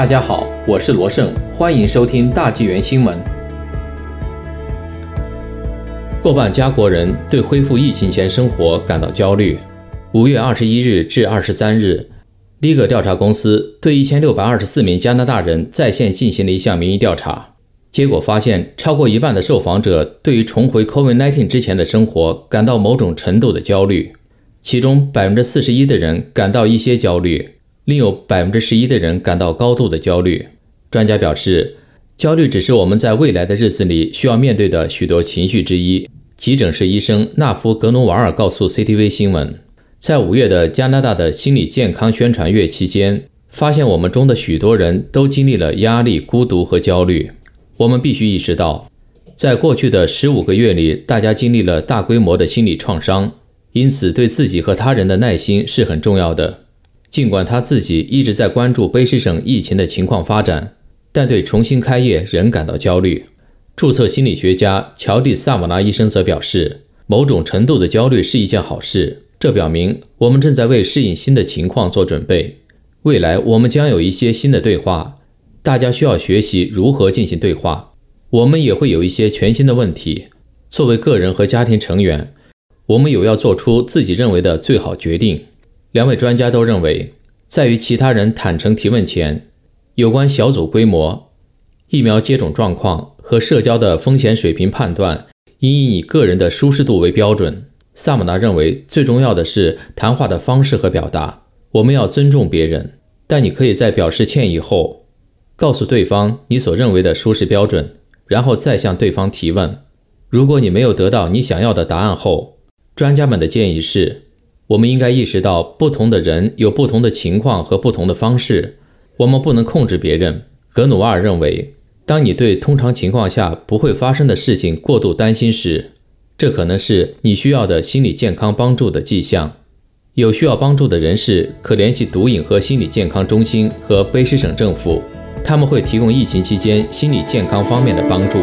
大家好，我是罗胜，欢迎收听大纪元新闻。过半加国人对恢复疫情前生活感到焦虑。五月二十一日至二十三日，利格调查公司对一千六百二十四名加拿大人在线进行了一项民意调查，结果发现，超过一半的受访者对于重回 COVID-19 之前的生活感到某种程度的焦虑，其中百分之四十一的人感到一些焦虑。另有百分之十一的人感到高度的焦虑。专家表示，焦虑只是我们在未来的日子里需要面对的许多情绪之一。急诊室医生纳夫格努瓦尔告诉 CTV 新闻，在五月的加拿大的心理健康宣传月期间，发现我们中的许多人都经历了压力、孤独和焦虑。我们必须意识到，在过去的十五个月里，大家经历了大规模的心理创伤，因此对自己和他人的耐心是很重要的。尽管他自己一直在关注卑诗省疫情的情况发展，但对重新开业仍感到焦虑。注册心理学家乔蒂·萨瓦拉医生则表示，某种程度的焦虑是一件好事，这表明我们正在为适应新的情况做准备。未来我们将有一些新的对话，大家需要学习如何进行对话。我们也会有一些全新的问题。作为个人和家庭成员，我们有要做出自己认为的最好决定。两位专家都认为，在与其他人坦诚提问前，有关小组规模、疫苗接种状况和社交的风险水平判断，应以你个人的舒适度为标准。萨姆纳认为，最重要的是谈话的方式和表达。我们要尊重别人，但你可以在表示歉意后，告诉对方你所认为的舒适标准，然后再向对方提问。如果你没有得到你想要的答案后，专家们的建议是。我们应该意识到，不同的人有不同的情况和不同的方式。我们不能控制别人。格努瓦尔认为，当你对通常情况下不会发生的事情过度担心时，这可能是你需要的心理健康帮助的迹象。有需要帮助的人士可联系毒瘾和心理健康中心和卑诗省政府，他们会提供疫情期间心理健康方面的帮助。